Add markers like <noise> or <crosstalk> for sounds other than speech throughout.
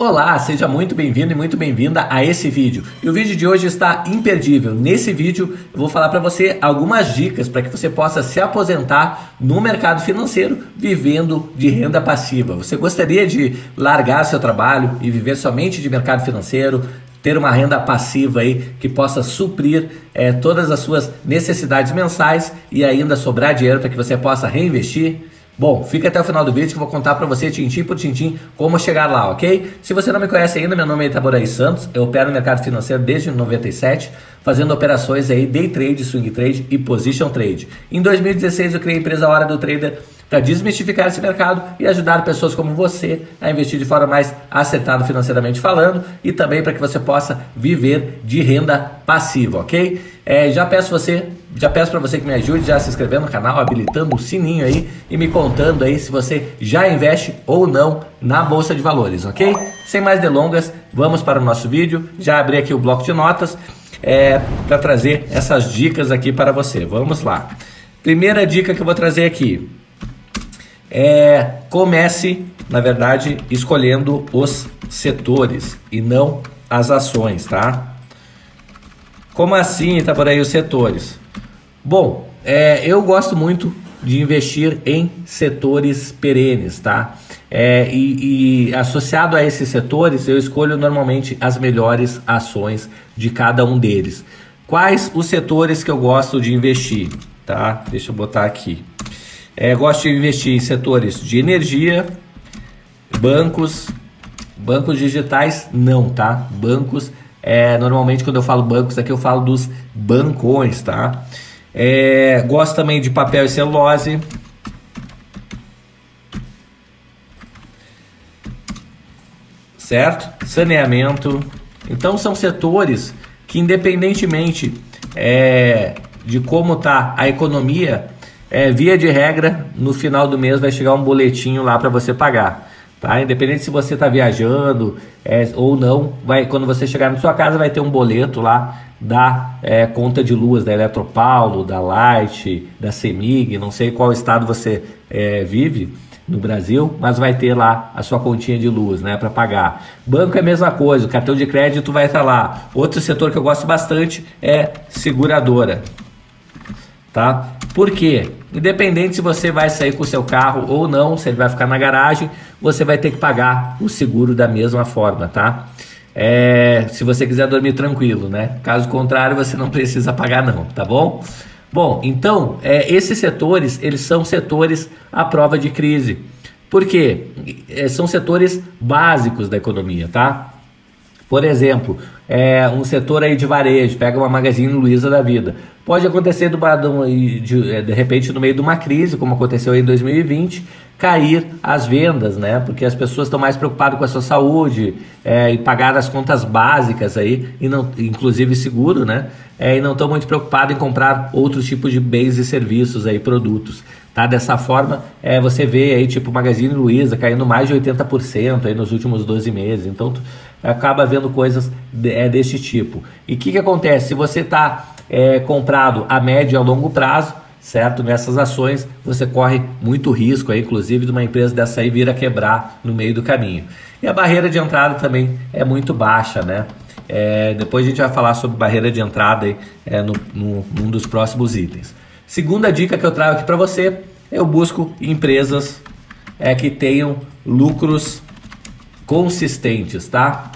Olá, seja muito bem-vindo e muito bem-vinda a esse vídeo. E o vídeo de hoje está imperdível. Nesse vídeo eu vou falar para você algumas dicas para que você possa se aposentar no mercado financeiro vivendo de renda passiva. Você gostaria de largar seu trabalho e viver somente de mercado financeiro? Ter uma renda passiva aí que possa suprir é, todas as suas necessidades mensais e ainda sobrar dinheiro para que você possa reinvestir? Bom, fica até o final do vídeo que eu vou contar para você, tintim por tintim, como chegar lá, ok? Se você não me conhece ainda, meu nome é Itaboraí Santos, eu opero no mercado financeiro desde 97, fazendo operações aí day trade, swing trade e position trade. Em 2016 eu criei a empresa Hora do Trader para desmistificar esse mercado e ajudar pessoas como você a investir de forma mais acertada financeiramente falando e também para que você possa viver de renda passiva, ok? É, já peço você já peço para você que me ajude já se inscrevendo no canal, habilitando o sininho aí e me contando aí se você já investe ou não na bolsa de valores, ok? Sem mais delongas, vamos para o nosso vídeo. Já abri aqui o bloco de notas é, para trazer essas dicas aqui para você. Vamos lá. Primeira dica que eu vou trazer aqui é comece, na verdade, escolhendo os setores e não as ações, tá? Como assim, tá por aí os setores? Bom, é, eu gosto muito de investir em setores perenes, tá? É, e, e, associado a esses setores, eu escolho normalmente as melhores ações de cada um deles. Quais os setores que eu gosto de investir, tá? Deixa eu botar aqui. É, gosto de investir em setores de energia, bancos, bancos digitais, não, tá? Bancos, é, normalmente quando eu falo bancos aqui eu falo dos bancões, tá? É, gosto também de papel e celulose. Certo? Saneamento. Então são setores que independentemente é, de como está a economia, é, via de regra, no final do mês vai chegar um boletinho lá para você pagar. Tá? Independente se você está viajando é, ou não, vai, quando você chegar na sua casa vai ter um boleto lá da é, conta de luz da Eletropaulo, da Light, da Semig, não sei qual estado você é, vive no Brasil, mas vai ter lá a sua continha de luz, né, para pagar. Banco é a mesma coisa, o cartão de crédito vai estar lá. Outro setor que eu gosto bastante é seguradora, tá? Por quê? Independente se você vai sair com o seu carro ou não, se ele vai ficar na garagem, você vai ter que pagar o seguro da mesma forma, tá? É, se você quiser dormir tranquilo, né? Caso contrário, você não <laughs> precisa pagar não, tá bom? Bom, então, é, esses setores, eles são setores à prova de crise. Por quê? É, são setores básicos da economia, tá? Por exemplo, é, um setor aí de varejo, pega uma Magazine Luiza da vida. Pode acontecer do, de, é, de repente no meio de uma crise, como aconteceu em 2020, cair as vendas, né? Porque as pessoas estão mais preocupadas com a sua saúde é, e pagar as contas básicas aí, e não, inclusive seguro, né? É, e não estão muito preocupados em comprar outros tipos de bens e serviços aí, produtos. Tá? Dessa forma, é, você vê aí, tipo, Magazine Luiza caindo mais de 80% aí nos últimos 12 meses. Então, acaba vendo coisas é, desse tipo. E o que, que acontece? Se você está é, comprado a médio e a longo prazo, certo? Nessas ações você corre muito risco, aí, inclusive, de uma empresa dessa aí vir a quebrar no meio do caminho. E a barreira de entrada também é muito baixa, né? É, depois a gente vai falar sobre barreira de entrada aí, é, no, no, num dos próximos itens. Segunda dica que eu trago aqui para você, eu busco empresas é, que tenham lucros consistentes, tá?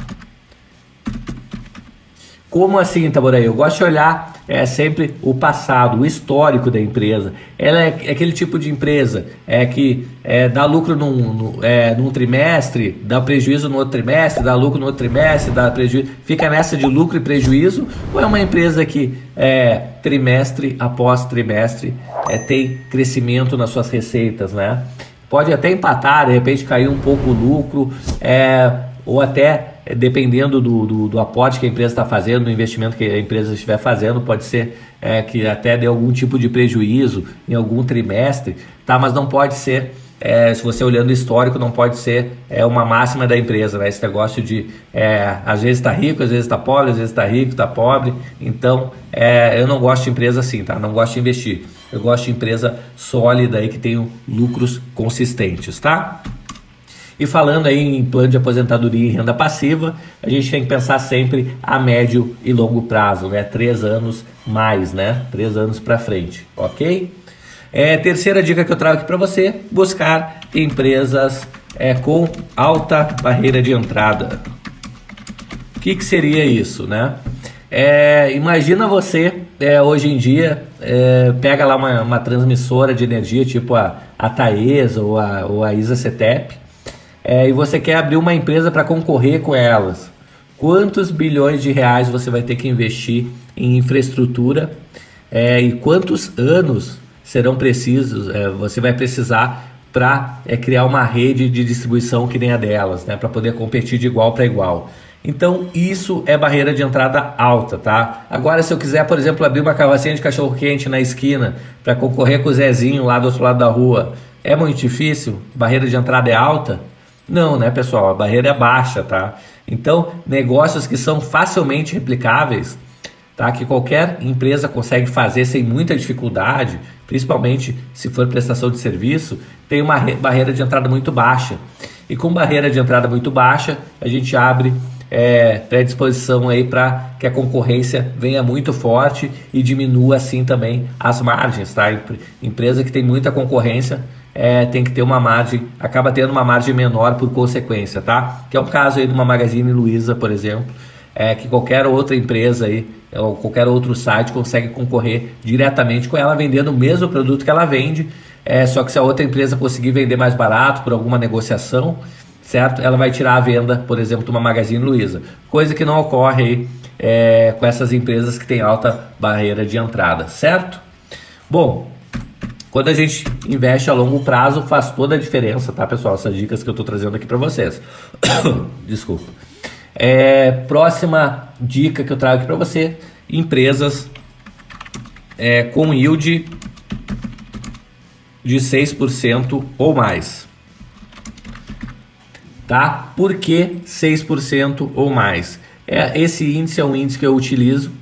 Como assim, Taboraí? Eu gosto de olhar é sempre o passado, o histórico da empresa. Ela é, é aquele tipo de empresa é que é, dá lucro num, num, é, num trimestre, dá prejuízo no outro trimestre, dá lucro no outro trimestre, dá prejuízo, fica nessa de lucro e prejuízo, ou é uma empresa que é, trimestre após trimestre é, tem crescimento nas suas receitas, né? Pode até empatar, de repente cair um pouco o lucro, é, ou até é, dependendo do, do, do, aporte que a empresa está fazendo, do investimento que a empresa estiver fazendo, pode ser é, que até dê algum tipo de prejuízo em algum trimestre, tá? mas não pode ser, é, se você olhando o histórico, não pode ser é, uma máxima da empresa, né? esse negócio de é, às vezes está rico, às vezes está pobre, às vezes está rico, está pobre, então é, eu não gosto de empresa assim, tá? não gosto de investir, eu gosto de empresa sólida aí que tenha lucros consistentes, tá? E falando aí em plano de aposentadoria e renda passiva, a gente tem que pensar sempre a médio e longo prazo, né? Três anos mais, né? Três anos para frente, ok? É, terceira dica que eu trago aqui para você: buscar empresas é, com alta barreira de entrada. O que, que seria isso, né? É, imagina você é, hoje em dia é, pega lá uma, uma, transmissora de energia tipo a, a Taesa ou a, ou a Isa Cetep é, e você quer abrir uma empresa para concorrer com elas. Quantos bilhões de reais você vai ter que investir em infraestrutura é, e quantos anos serão precisos, é, você vai precisar para criar uma rede de distribuição que nem a delas, né, para poder competir de igual para igual. Então, isso é barreira de entrada alta, tá? Agora, se eu quiser, por exemplo, abrir uma carrocinha de cachorro-quente na esquina para concorrer com o Zezinho lá do outro lado da rua, é muito difícil? Barreira de entrada é alta? Não, né, pessoal? A barreira é baixa, tá? Então, negócios que são facilmente replicáveis, tá? Que qualquer empresa consegue fazer sem muita dificuldade, principalmente se for prestação de serviço, tem uma barreira de entrada muito baixa. E com barreira de entrada muito baixa, a gente abre é, predisposição aí para que a concorrência venha muito forte e diminua assim também as margens, tá? Empresa que tem muita concorrência é, tem que ter uma margem, acaba tendo uma margem menor por consequência, tá? Que é o caso aí de uma Magazine Luiza, por exemplo, é que qualquer outra empresa aí ou qualquer outro site consegue concorrer diretamente com ela vendendo o mesmo produto que ela vende, é, só que se a outra empresa conseguir vender mais barato por alguma negociação, certo? Ela vai tirar a venda, por exemplo, de uma Magazine Luiza, coisa que não ocorre aí, é, com essas empresas que têm alta barreira de entrada, certo? Bom, quando a gente investe a longo prazo, faz toda a diferença, tá, pessoal? Essas dicas que eu estou trazendo aqui para vocês. <coughs> Desculpa. É, próxima dica que eu trago aqui para você: empresas é, com yield de 6% ou mais tá? Por que 6% ou mais? É, esse índice é um índice que eu utilizo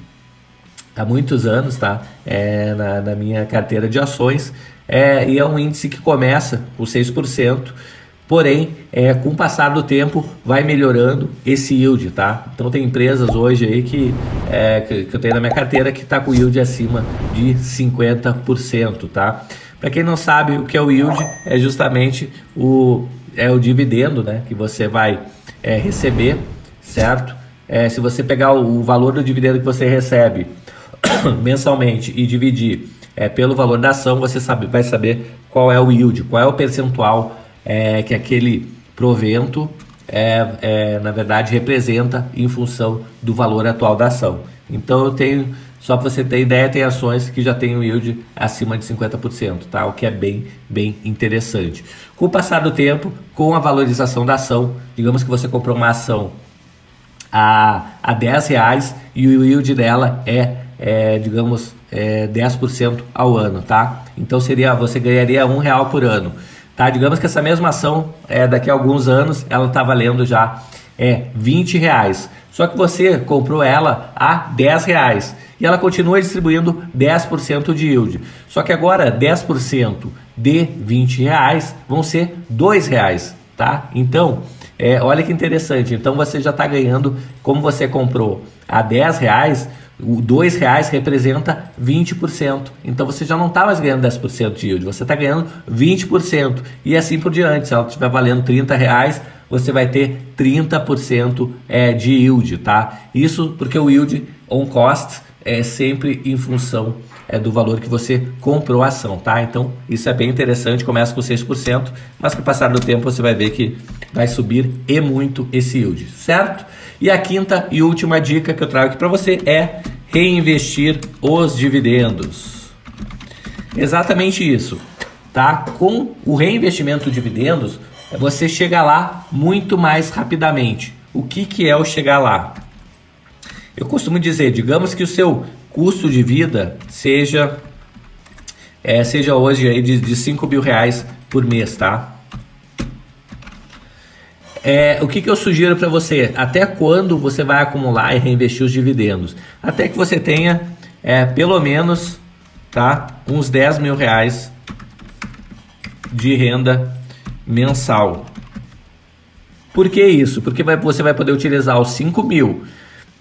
há muitos anos, tá? É, na, na minha carteira de ações é, e é um índice que começa com 6%, porém, é, com o passar do tempo, vai melhorando esse yield, tá? Então tem empresas hoje aí que, é, que, que eu tenho na minha carteira que está com yield acima de 50%, tá? Para quem não sabe o que é o yield, é justamente o é o dividendo né, que você vai é, receber, certo? É, se você pegar o, o, valor do dividendo que você recebe <coughs> mensalmente e dividir é, pelo valor da ação, você sabe, vai saber qual é o yield, qual é o percentual é, que aquele provento, é, é, na verdade, representa em função do valor atual da ação. Então eu tenho só para você ter ideia, tem ações que já têm um yield acima de 50%, tá? o que é bem, bem interessante. Com o passar do tempo, com a valorização da ação, digamos que você comprou uma ação a, a 10 reais e o yield dela é, é digamos, é 10% ao ano, tá? Então seria, você ganharia um real por ano. Tá? Digamos que essa mesma ação, é, daqui a alguns anos, ela está valendo já é 20 reais. Só que você comprou ela a 10 reais e ela continua distribuindo 10% de yield. Só que agora 10% de 20 reais vão ser 2 reais, tá? Então, é, olha que interessante. Então você já está ganhando, como você comprou a 10 reais, o 2 reais representa 20%. Então você já não está mais ganhando 10% de yield, você está ganhando 20%. E assim por diante. Se ela estiver valendo 30 reais, você vai ter 30% é, de yield, tá? Isso porque o yield on cost é sempre em função é, do valor que você comprou a ação, tá? Então isso é bem interessante, começa com 6%, mas com o passar do tempo você vai ver que vai subir e muito esse yield, certo? E a quinta e última dica que eu trago aqui para você é reinvestir os dividendos. Exatamente isso, tá? Com o reinvestimento de dividendos, é você chegar lá muito mais rapidamente. O que, que é o chegar lá? Eu costumo dizer, digamos que o seu custo de vida seja é, seja hoje aí de, de 5 mil reais por mês, tá? É, o que, que eu sugiro para você? Até quando você vai acumular e reinvestir os dividendos? Até que você tenha é, pelo menos tá, uns 10 mil reais de renda mensal. Por que isso? Porque vai, você vai poder utilizar os 5 mil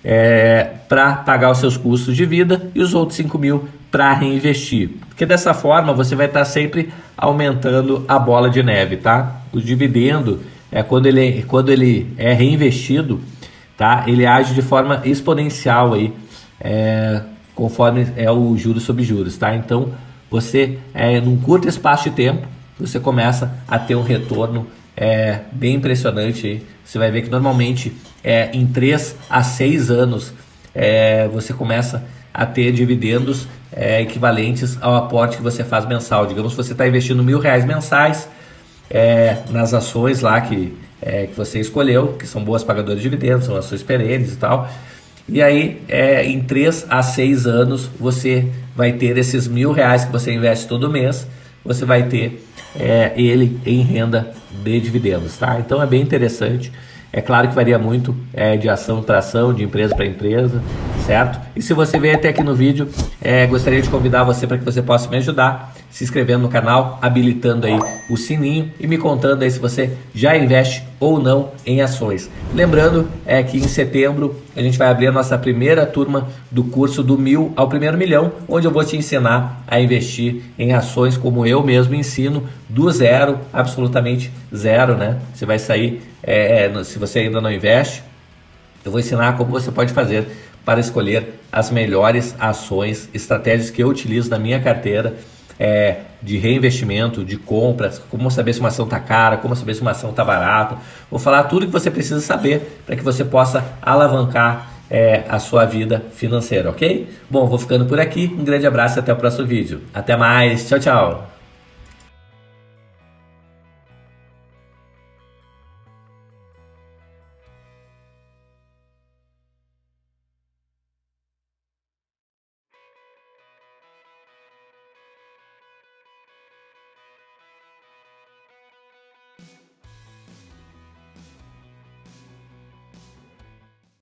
é, para pagar os seus custos de vida e os outros 5 mil para reinvestir. Porque dessa forma você vai estar tá sempre aumentando a bola de neve, tá? O dividendo é quando ele, quando ele é reinvestido, tá? Ele age de forma exponencial aí, é, conforme é o juros sobre juros, tá? Então você, é, num curto espaço de tempo, você começa a ter um retorno é, bem impressionante. Aí. Você vai ver que normalmente é, em 3 a 6 anos é, você começa a ter dividendos é, equivalentes ao aporte que você faz mensal. Digamos que você está investindo mil reais mensais é, nas ações lá que, é, que você escolheu, que são boas pagadoras de dividendos, são ações perenes e tal. E aí, é, em 3 a 6 anos, você vai ter esses mil reais que você investe todo mês, você vai ter é, ele em renda de dividendos, tá? Então é bem interessante. É claro que varia muito é, de ação para ação, de empresa para empresa, certo? E se você veio até aqui no vídeo, é, gostaria de convidar você para que você possa me ajudar se inscrevendo no canal, habilitando aí o sininho e me contando aí se você já investe ou não em ações. Lembrando é que em setembro a gente vai abrir a nossa primeira turma do curso do mil ao primeiro milhão, onde eu vou te ensinar a investir em ações como eu mesmo ensino do zero, absolutamente zero, né? Você vai sair é, se você ainda não investe, eu vou ensinar como você pode fazer para escolher as melhores ações, estratégias que eu utilizo na minha carteira é, de reinvestimento, de compras, como saber se uma ação está cara, como saber se uma ação está barata. Vou falar tudo que você precisa saber para que você possa alavancar é, a sua vida financeira, ok? Bom, vou ficando por aqui. Um grande abraço e até o próximo vídeo. Até mais. Tchau, tchau.